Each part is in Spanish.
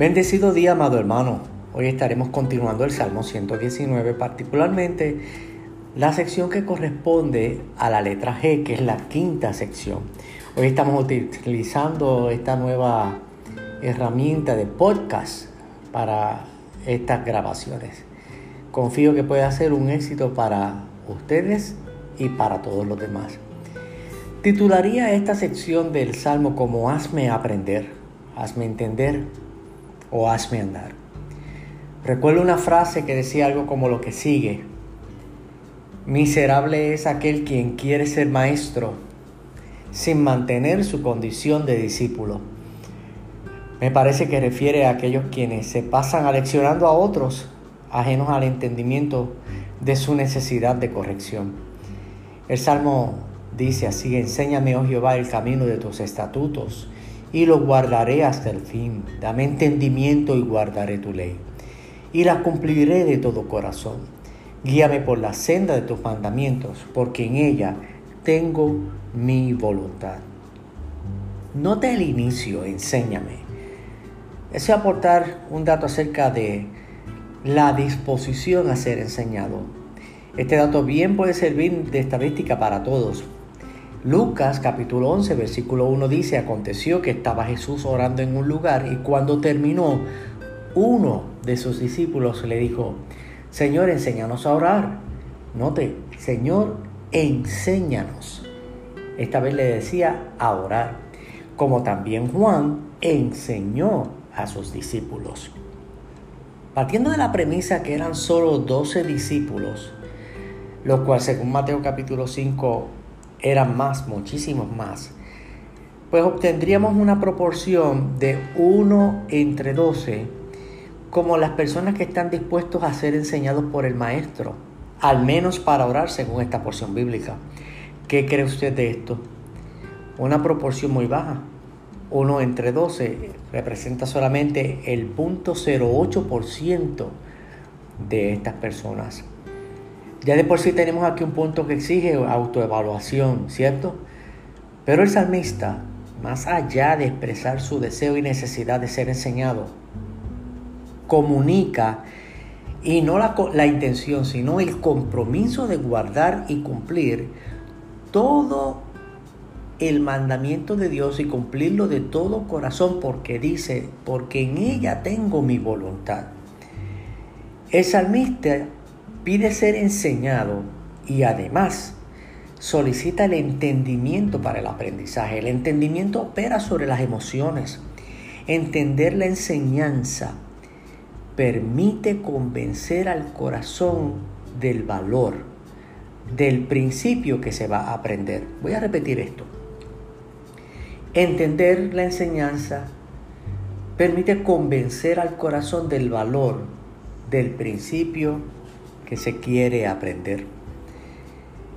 Bendecido día, amado hermano. Hoy estaremos continuando el Salmo 119, particularmente la sección que corresponde a la letra G, que es la quinta sección. Hoy estamos utilizando esta nueva herramienta de podcast para estas grabaciones. Confío que pueda ser un éxito para ustedes y para todos los demás. Titularía esta sección del Salmo como Hazme aprender, hazme entender o hazme andar. Recuerdo una frase que decía algo como lo que sigue. Miserable es aquel quien quiere ser maestro sin mantener su condición de discípulo. Me parece que refiere a aquellos quienes se pasan aleccionando a otros ajenos al entendimiento de su necesidad de corrección. El Salmo dice así, enséñame, oh Jehová, el camino de tus estatutos y lo guardaré hasta el fin. Dame entendimiento y guardaré tu ley. Y la cumpliré de todo corazón. Guíame por la senda de tus mandamientos, porque en ella tengo mi voluntad. Note el inicio, enséñame. Deseo aportar un dato acerca de la disposición a ser enseñado. Este dato bien puede servir de estadística para todos, Lucas capítulo 11 versículo 1 dice, aconteció que estaba Jesús orando en un lugar y cuando terminó, uno de sus discípulos le dijo, Señor, enséñanos a orar. Note, Señor, enséñanos. Esta vez le decía a orar, como también Juan enseñó a sus discípulos. Partiendo de la premisa que eran solo 12 discípulos, lo cual según Mateo capítulo 5 eran más, muchísimos más, pues obtendríamos una proporción de 1 entre 12 como las personas que están dispuestos a ser enseñados por el maestro, al menos para orar según esta porción bíblica. ¿Qué cree usted de esto? Una proporción muy baja. 1 entre 12 representa solamente el 0.08% de estas personas. Ya de por sí tenemos aquí un punto que exige autoevaluación, ¿cierto? Pero el salmista, más allá de expresar su deseo y necesidad de ser enseñado, comunica y no la, la, intención, sino el compromiso de guardar y cumplir todo el mandamiento de Dios y cumplirlo de todo corazón, porque dice, porque en ella tengo mi voluntad. El salmista pide ser enseñado y además solicita el entendimiento para el aprendizaje. El entendimiento opera sobre las emociones. Entender la enseñanza permite convencer al corazón del valor, del principio que se va a aprender. Voy a repetir esto. Entender la enseñanza permite convencer al corazón del valor, del principio que se quiere aprender.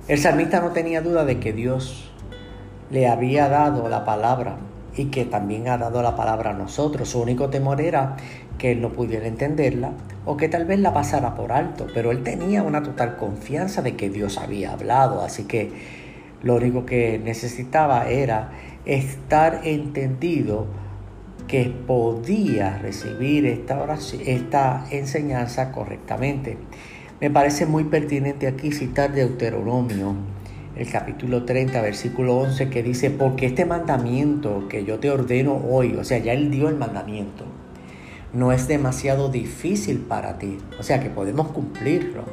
El salmista no tenía duda de que Dios le había dado la palabra y que también ha dado la palabra a nosotros. Su único temor era que él no pudiera entenderla o que tal vez la pasara por alto, pero él tenía una total confianza de que Dios había hablado, así que lo único que necesitaba era estar entendido que podía recibir esta, esta enseñanza correctamente. Me parece muy pertinente aquí citar Deuteronomio, el capítulo 30, versículo 11, que dice, porque este mandamiento que yo te ordeno hoy, o sea, ya él dio el mandamiento, no es demasiado difícil para ti, o sea, que podemos cumplirlo,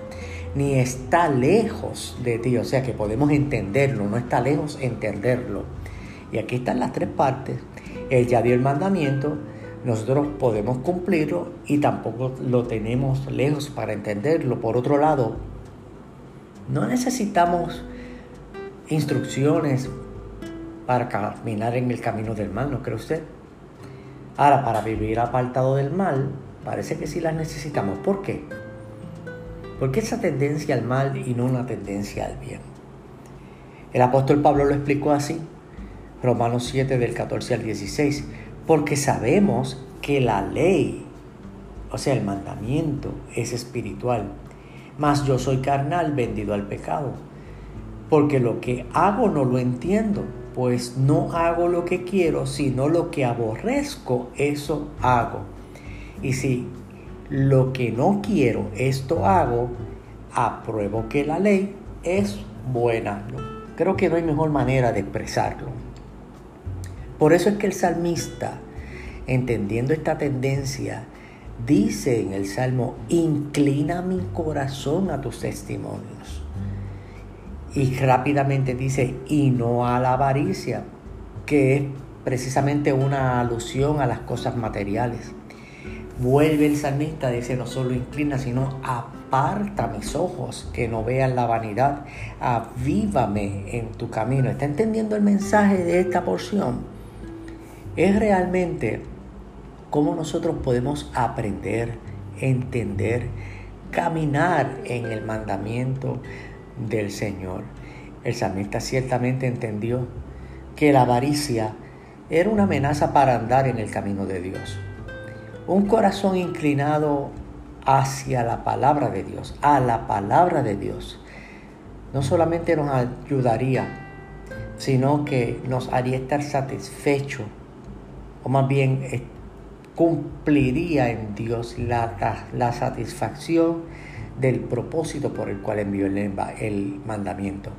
ni está lejos de ti, o sea, que podemos entenderlo, no está lejos entenderlo. Y aquí están las tres partes. Él ya dio el mandamiento, nosotros podemos cumplirlo y tampoco lo tenemos lejos para entenderlo. Por otro lado, no necesitamos instrucciones para caminar en el camino del mal, ¿no cree usted? Ahora, para vivir apartado del mal, parece que sí las necesitamos. ¿Por qué? ¿Por qué esa tendencia al mal y no una tendencia al bien? El apóstol Pablo lo explicó así, Romanos 7 del 14 al 16 porque sabemos que la ley, o sea, el mandamiento, es espiritual, mas yo soy carnal vendido al pecado, porque lo que hago no lo entiendo, pues no hago lo que quiero, sino lo que aborrezco, eso hago. Y si lo que no quiero, esto hago, apruebo que la ley es buena. Creo que no hay mejor manera de expresarlo. Por eso es que el salmista, entendiendo esta tendencia, dice en el Salmo, inclina mi corazón a tus testimonios. Y rápidamente dice, y no a la avaricia, que es precisamente una alusión a las cosas materiales. Vuelve el salmista, dice, no solo inclina, sino aparta mis ojos, que no vean la vanidad, avívame en tu camino. ¿Está entendiendo el mensaje de esta porción? Es realmente cómo nosotros podemos aprender, entender, caminar en el mandamiento del Señor. El salmista ciertamente entendió que la avaricia era una amenaza para andar en el camino de Dios. Un corazón inclinado hacia la palabra de Dios, a la palabra de Dios, no solamente nos ayudaría, sino que nos haría estar satisfecho, o más bien cumpliría en Dios la, la satisfacción del propósito por el cual envió el, el mandamiento.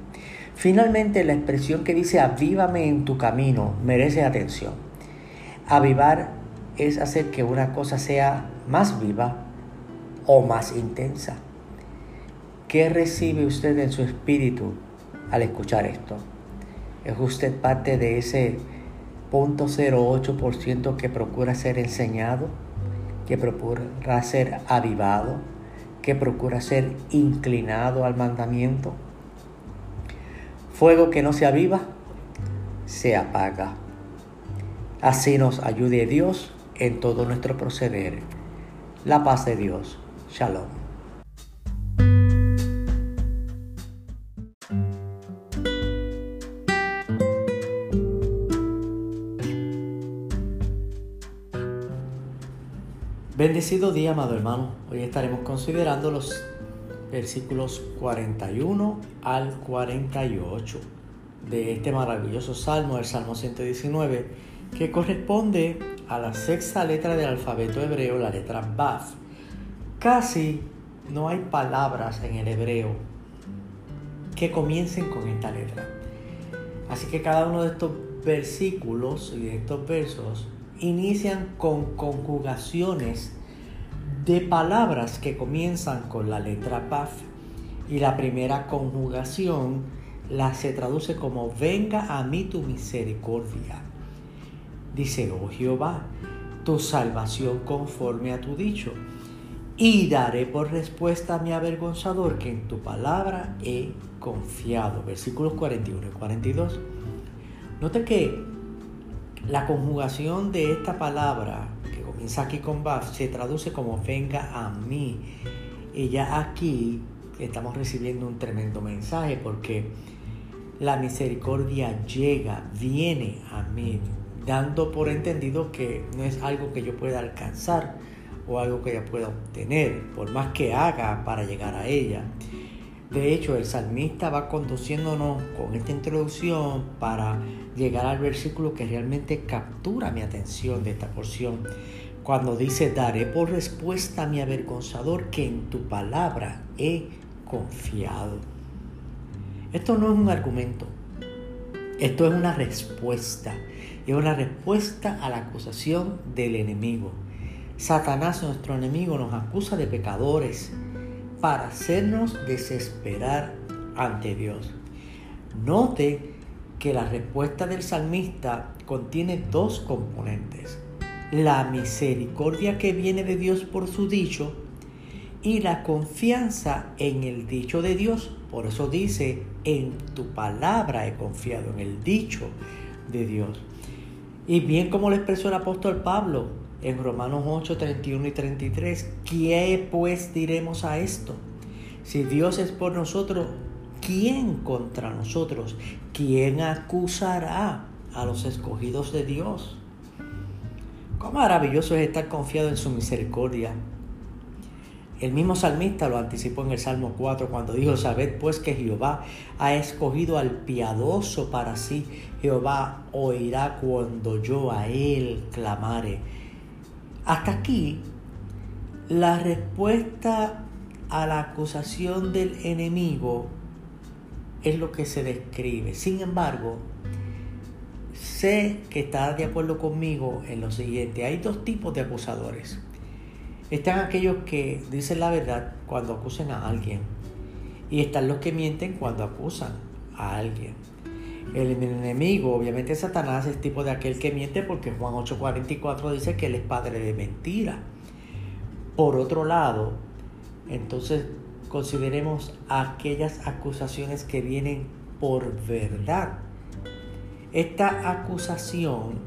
Finalmente, la expresión que dice avívame en tu camino merece atención. Avivar es hacer que una cosa sea más viva o más intensa. ¿Qué recibe usted en su espíritu al escuchar esto? ¿Es usted parte de ese 0.08% que procura ser enseñado, que procura ser avivado, que procura ser inclinado al mandamiento. Fuego que no se aviva, se apaga. Así nos ayude Dios en todo nuestro proceder. La paz de Dios. Shalom. Bendecido día, amado hermano. Hoy estaremos considerando los versículos 41 al 48 de este maravilloso salmo, el Salmo 119, que corresponde a la sexta letra del alfabeto hebreo, la letra Baf. Casi no hay palabras en el hebreo que comiencen con esta letra. Así que cada uno de estos versículos y de estos versos inician con conjugaciones de palabras que comienzan con la letra Paf y la primera conjugación la se traduce como venga a mí tu misericordia. Dice, oh Jehová, tu salvación conforme a tu dicho. Y daré por respuesta a mi avergonzador que en tu palabra he confiado. Versículos 41 y 42. Note que la conjugación de esta palabra, que comienza aquí con Baf, se traduce como venga a mí. Y ya aquí estamos recibiendo un tremendo mensaje porque la misericordia llega, viene a mí, dando por entendido que no es algo que yo pueda alcanzar o algo que yo pueda obtener, por más que haga para llegar a ella. De hecho, el salmista va conduciéndonos con esta introducción para llegar al versículo que realmente captura mi atención de esta porción. Cuando dice, daré por respuesta a mi avergonzador que en tu palabra he confiado. Esto no es un argumento, esto es una respuesta. Es una respuesta a la acusación del enemigo. Satanás, nuestro enemigo, nos acusa de pecadores, para hacernos desesperar ante Dios. Note que la respuesta del salmista contiene dos componentes. La misericordia que viene de Dios por su dicho y la confianza en el dicho de Dios. Por eso dice, en tu palabra he confiado, en el dicho de Dios. Y bien como lo expresó el apóstol Pablo, en Romanos 8, 31 y 33. ¿Qué pues diremos a esto? Si Dios es por nosotros, ¿quién contra nosotros? ¿Quién acusará a los escogidos de Dios? Maravilloso es estar confiado en su misericordia. El mismo salmista lo anticipó en el Salmo 4 cuando dijo, sabed pues que Jehová ha escogido al piadoso para sí. Jehová oirá cuando yo a él clamare. Hasta aquí La respuesta a la acusación del enemigo es lo que se describe. Sin embargo, sé que está de acuerdo conmigo en lo siguiente. Hay dos tipos de acusadores. Están aquellos que dicen la verdad cuando acusan a alguien. Y están los que mienten cuando acusan a alguien. El enemigo, obviamente Satanás, es tipo de aquel que miente porque Juan 8:44 dice que él es padre de mentira. Por otro lado, entonces consideremos aquellas acusaciones que vienen por verdad. Esta acusación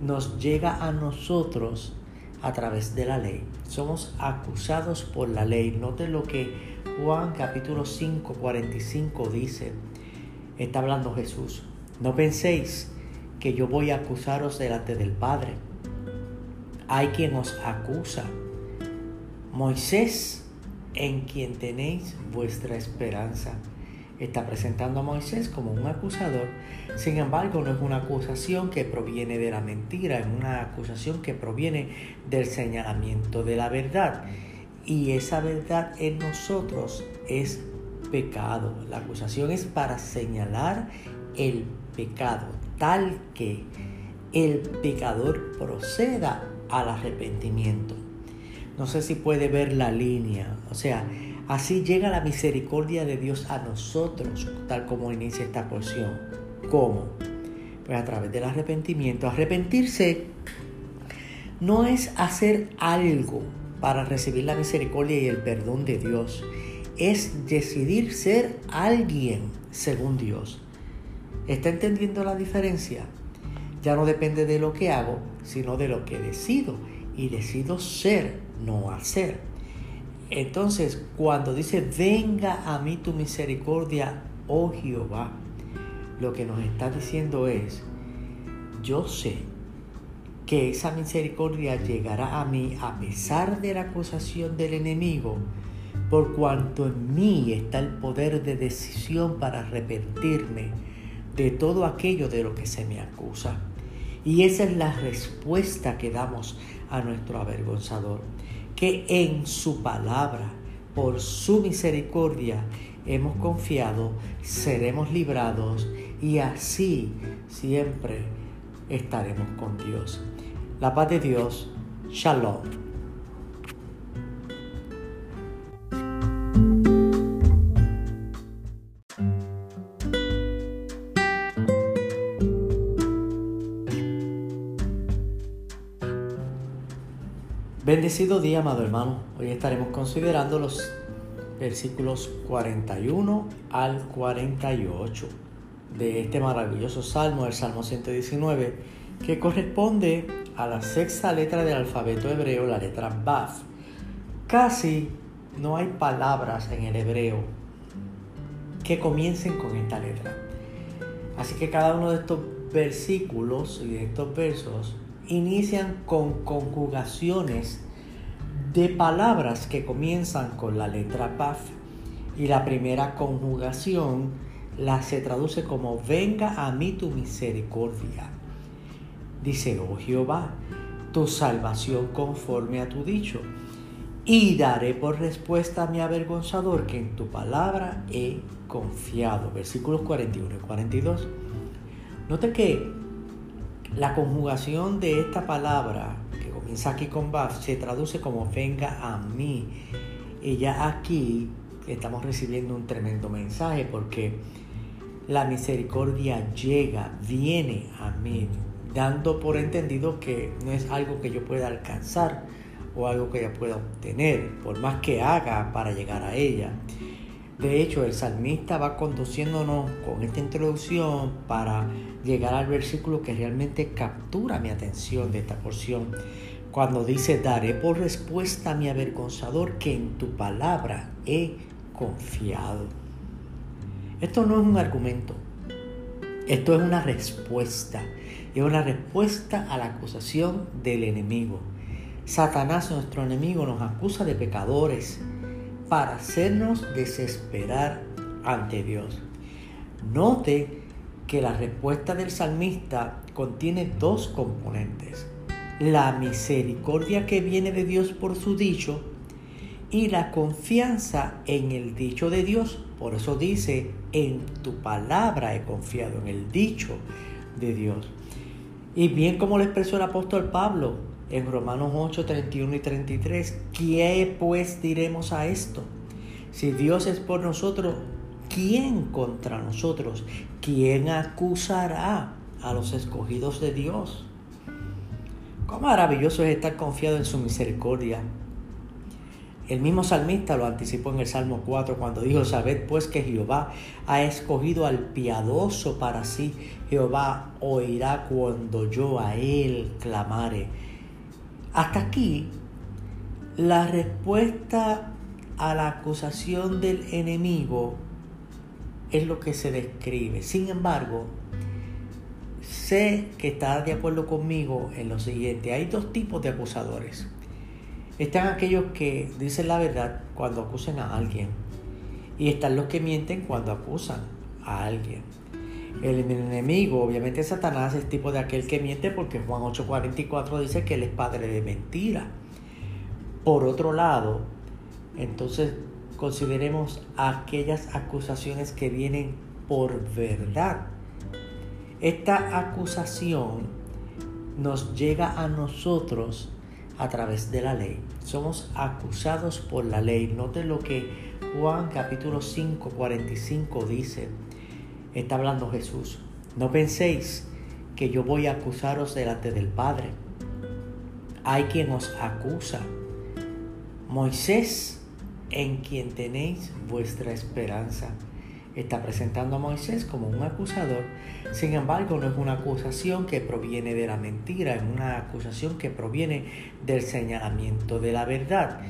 nos llega a nosotros a través de la ley. Somos acusados por la ley. Note lo que Juan capítulo 5, 45 dice está hablando Jesús. No penséis que yo voy a acusaros delante del Padre. Hay quien os acusa. Moisés, en quien tenéis vuestra esperanza. Está presentando a Moisés como un acusador. Sin embargo, no es una acusación que proviene de la mentira, es una acusación que proviene del señalamiento de la verdad. Y esa verdad en nosotros es pecado. La acusación es para señalar el pecado, tal que el pecador proceda al arrepentimiento. No sé si puede ver la línea. O sea, así llega la misericordia de Dios a nosotros, tal como inicia esta porción. ¿Cómo? Pues a través del arrepentimiento. Arrepentirse no es hacer algo para recibir la misericordia y el perdón de Dios es decidir ser alguien según Dios. ¿Está entendiendo la diferencia? Ya no depende de lo que hago, sino de lo que decido. Y decido ser, no hacer. Entonces, cuando dice, venga a mí tu misericordia, oh Jehová, lo que nos está diciendo es, yo sé que esa misericordia llegará a mí a pesar de la acusación del enemigo, por cuanto en mí está el poder de decisión para arrepentirme de todo aquello de lo que se me acusa. Y esa es la respuesta que damos a nuestro avergonzador, que en su palabra, por su misericordia, hemos confiado, seremos librados y así siempre estaremos con Dios. La paz de Dios, shalom. Bendecido día, amado hermano. Hoy estaremos considerando los versículos 41 al 48 de este maravilloso salmo, el Salmo 119, que corresponde a la sexta letra del alfabeto hebreo, la letra Baf. Casi no hay palabras en el hebreo que comiencen con esta letra. Así que cada uno de estos versículos y de estos versos inician con conjugaciones de palabras que comienzan con la letra Paf y la primera conjugación la se traduce como venga a mí tu misericordia. Dice, oh Jehová, tu salvación conforme a tu dicho. Y daré por respuesta a mi avergonzador que en tu palabra he confiado. Versículos 41 y 42. Note que la conjugación de esta palabra, que comienza aquí con Baf, se traduce como venga a mí. Y ya aquí estamos recibiendo un tremendo mensaje porque la misericordia llega, viene a mí, dando por entendido que no es algo que yo pueda alcanzar o algo que ella pueda obtener, por más que haga para llegar a ella. De hecho, el salmista va conduciéndonos con esta introducción para llegar al versículo que realmente captura mi atención de esta porción. Cuando dice, daré por respuesta a mi avergonzador que en tu palabra he confiado. Esto no es un argumento, esto es una respuesta. Es una respuesta a la acusación del enemigo. Satanás, nuestro enemigo, nos acusa de pecadores, para hacernos desesperar ante Dios. Note que la respuesta del salmista contiene dos componentes. la misericordia que viene de Dios por su dicho y la confianza en el dicho de Dios. Por eso dice, en tu palabra he confiado, en el dicho de Dios. Y bien como lo expresó el apóstol Pablo en Romanos 8, 31 y 33, ¿qué pues diremos a esto? Si Dios es por nosotros, ¿quién contra nosotros? ¿Quién acusará a los escogidos de Dios? Cuán maravilloso es estar confiado en su misericordia. El mismo salmista lo anticipó en el Salmo 4 cuando dijo, sabed pues que Jehová ha escogido al piadoso para sí. Jehová oirá cuando yo a él clamare. Hasta aquí, la respuesta a la acusación del enemigo es lo que se describe. Sin embargo, sé que estás de acuerdo conmigo en lo siguiente. Hay dos tipos de acusadores. Están aquellos que dicen la verdad cuando acusan a alguien. Y están los que mienten cuando acusan a alguien. El enemigo, obviamente Satanás, es tipo de aquel que miente porque Juan 8:44 dice que él es padre de mentira. Por otro lado, entonces consideremos aquellas acusaciones que vienen por verdad. Esta acusación nos llega a nosotros a través de la ley. Somos acusados por la ley. Note lo que Juan capítulo 5, 45 dice. Está hablando Jesús. No penséis que yo voy a acusaros delante del Padre. Hay quien os acusa. Moisés, en quien tenéis vuestra esperanza está presentando a Moisés como un acusador. Sin embargo, no es una acusación que proviene de la mentira, es una acusación que proviene del señalamiento de la verdad.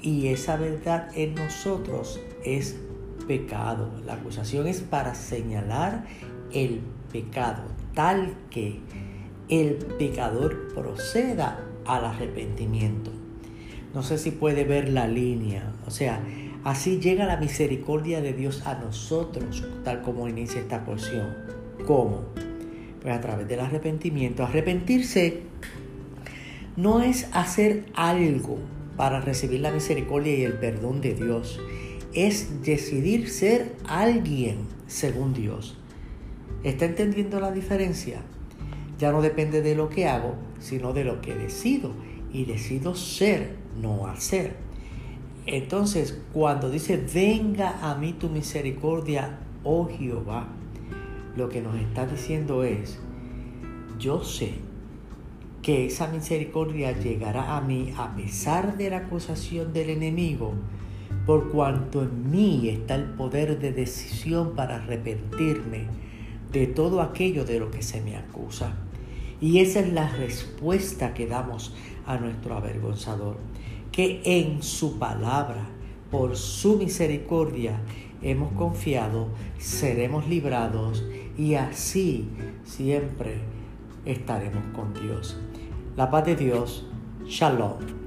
Y esa verdad en nosotros es pecado. La acusación es para señalar el pecado, tal que el pecador proceda al arrepentimiento. No sé si puede ver la línea, o sea, Así llega la misericordia de Dios a nosotros, tal como inicia esta porción. ¿Cómo? Pues a través del arrepentimiento. Arrepentirse no es hacer algo para recibir la misericordia y el perdón de Dios. Es decidir ser alguien según Dios. ¿Está entendiendo la diferencia? Ya no depende de lo que hago, sino de lo que decido. Y decido ser, no hacer. Entonces, cuando dice, venga a mí tu misericordia, oh Jehová, lo que nos está diciendo es, yo sé que esa misericordia llegará a mí a pesar de la acusación del enemigo, por cuanto en mí está el poder de decisión para arrepentirme de todo aquello de lo que se me acusa. Y esa es la respuesta que damos a nuestro avergonzador que en su palabra, por su misericordia, hemos confiado, seremos librados y así siempre estaremos con Dios. La paz de Dios, shalom.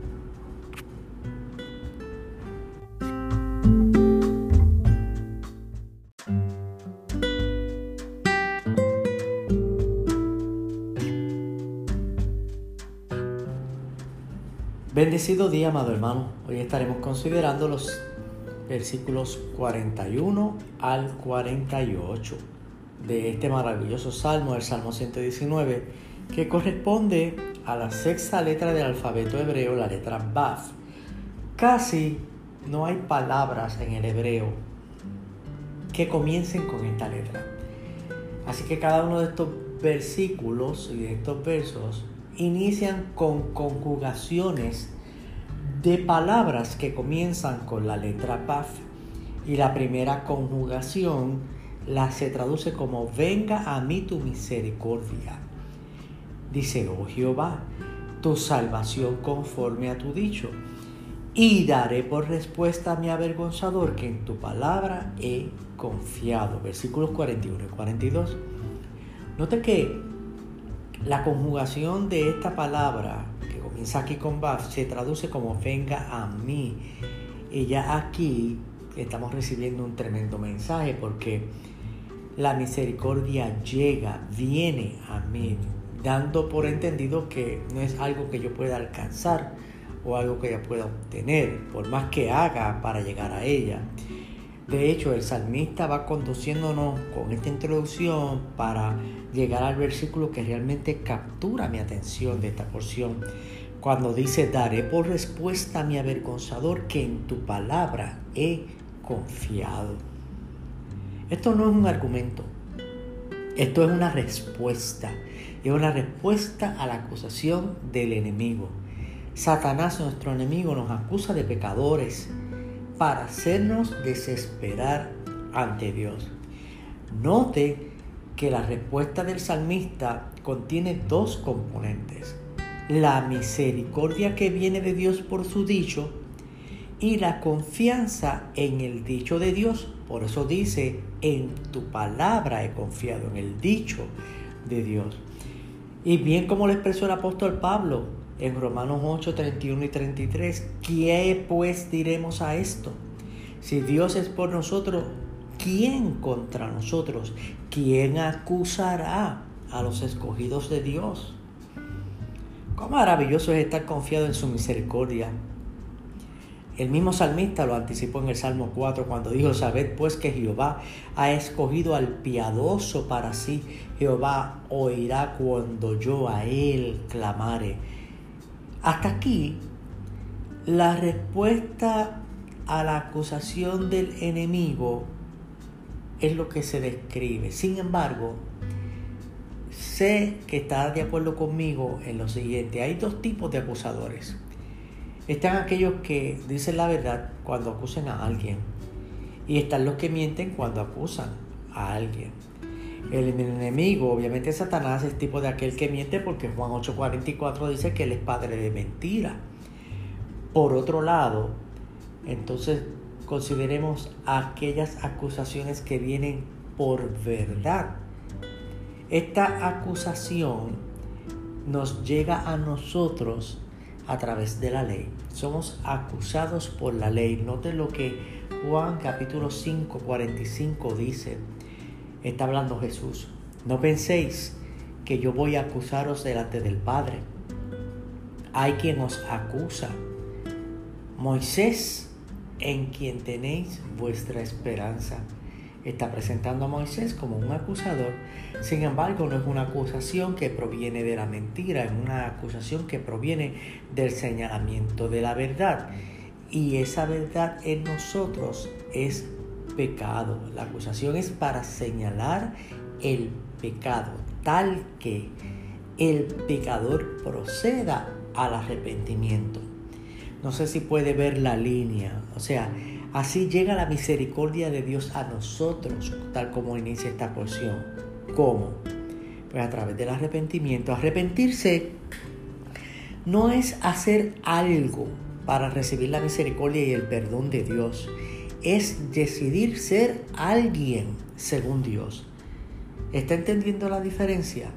Bendecido día, amado hermano. Hoy estaremos considerando los versículos 41 al 48 de este maravilloso salmo, el Salmo 119, que corresponde a la sexta letra del alfabeto hebreo, la letra Baf. Casi no hay palabras en el hebreo que comiencen con esta letra. Así que cada uno de estos versículos y de estos versos inician con conjugaciones de palabras que comienzan con la letra Paf y la primera conjugación la se traduce como venga a mí tu misericordia. Dice, oh Jehová, tu salvación conforme a tu dicho. Y daré por respuesta a mi avergonzador que en tu palabra he confiado. Versículos 41 y 42. Note que la conjugación de esta palabra, que comienza aquí con Baf, se traduce como venga a mí. Y ya aquí estamos recibiendo un tremendo mensaje porque la misericordia llega, viene a mí. dando por entendido que no es algo que yo pueda alcanzar o algo que ella pueda obtener, por más que haga para llegar a ella. De hecho, el salmista va conduciéndonos con esta introducción para llegar al versículo que realmente captura mi atención de esta porción, cuando dice, daré por respuesta a mi avergonzador que en tu palabra he confiado. Esto no es un argumento, esto es una respuesta, es una respuesta a la acusación del enemigo. Satanás, nuestro enemigo, nos acusa de pecadores, para hacernos desesperar ante Dios. Note que la respuesta del salmista contiene dos componentes. La misericordia que viene de Dios por su dicho y la confianza en el dicho de Dios. Por eso dice, en tu palabra he confiado, en el dicho de Dios. Y bien como lo expresó el apóstol Pablo, en Romanos 8, 31 y 33. ¿Qué pues diremos a esto? Si Dios es por nosotros, ¿quién contra nosotros? ¿Quién acusará a los escogidos de Dios? Cuán maravilloso es estar confiado en su misericordia. El mismo salmista lo anticipó en el Salmo 4 cuando dijo, sabed pues que Jehová ha escogido al piadoso para sí. Jehová oirá cuando yo a él clamare. Hasta aquí, la respuesta a la acusación del enemigo es lo que se describe. Sin embargo, sé que está de acuerdo conmigo en lo siguiente. Hay dos tipos de acusadores. Están aquellos que dicen la verdad cuando acusan a alguien. Y están los que mienten cuando acusan a alguien. El enemigo, obviamente Satanás, es tipo de aquel que miente porque Juan 8:44 dice que él es padre de mentira. Por otro lado, entonces consideremos aquellas acusaciones que vienen por verdad. Esta acusación nos llega a nosotros a través de la ley. Somos acusados por la ley. Note lo que Juan capítulo 5, 45 dice está hablando Jesús. No penséis que yo voy a acusaros delante del Padre. Hay quien os acusa. Moisés, en quien tenéis vuestra esperanza. Está presentando a Moisés como un acusador. Sin embargo, no es una acusación que proviene de la mentira, es una acusación que proviene del señalamiento de la verdad. Y esa verdad en nosotros es pecado. La acusación es para señalar el pecado, tal que el pecador proceda al arrepentimiento. No sé si puede ver la línea. O sea, así llega la misericordia de Dios a nosotros, tal como inicia esta porción. ¿Cómo? Pues a través del arrepentimiento. Arrepentirse no es hacer algo para recibir la misericordia y el perdón de Dios es decidir ser alguien según Dios. ¿Está entendiendo la diferencia?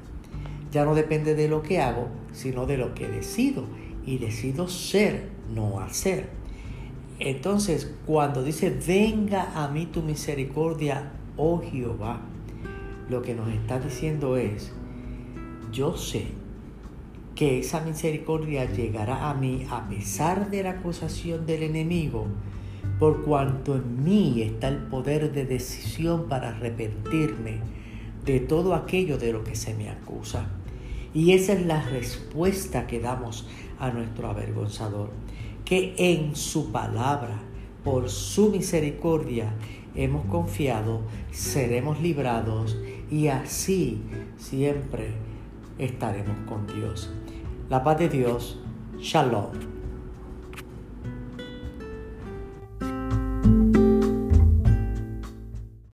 Ya no depende de lo que hago, sino de lo que decido. Y decido ser, no hacer. Entonces, cuando dice, venga a mí tu misericordia, oh Jehová, lo que nos está diciendo es, yo sé que esa misericordia llegará a mí a pesar de la acusación del enemigo, por cuanto en mí está el poder de decisión para arrepentirme de todo aquello de lo que se me acusa. Y esa es la respuesta que damos a nuestro avergonzador, que en su palabra, por su misericordia, hemos confiado, seremos librados y así siempre estaremos con Dios. La paz de Dios, shalom.